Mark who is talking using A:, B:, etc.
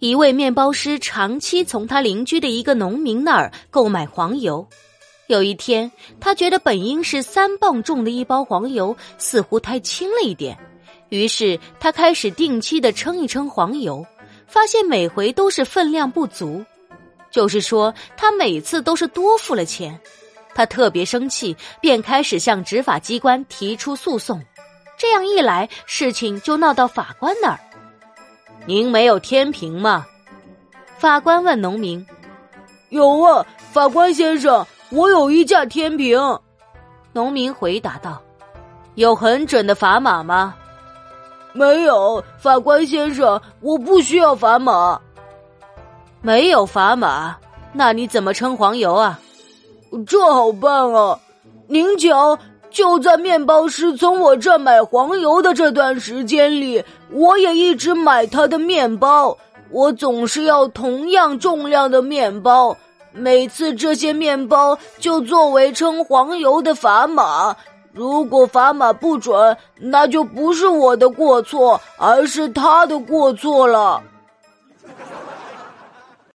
A: 一位面包师长期从他邻居的一个农民那儿购买黄油。有一天，他觉得本应是三磅重的一包黄油似乎太轻了一点，于是他开始定期的称一称黄油，发现每回都是分量不足，就是说他每次都是多付了钱。他特别生气，便开始向执法机关提出诉讼。这样一来，事情就闹到法官那儿。
B: 您没有天平吗？
A: 法官问农民。
C: 有啊，法官先生。我有一架天平，
A: 农民回答道：“
B: 有很准的砝码吗？”“
C: 没有，法官先生，我不需要砝码。”“
B: 没有砝码，那你怎么称黄油啊？”“
C: 这好办啊！您瞧，就在面包师从我这买黄油的这段时间里，我也一直买他的面包。我总是要同样重量的面包。”每次这些面包就作为称黄油的砝码，如果砝码不准，那就不是我的过错，而是他的过错了。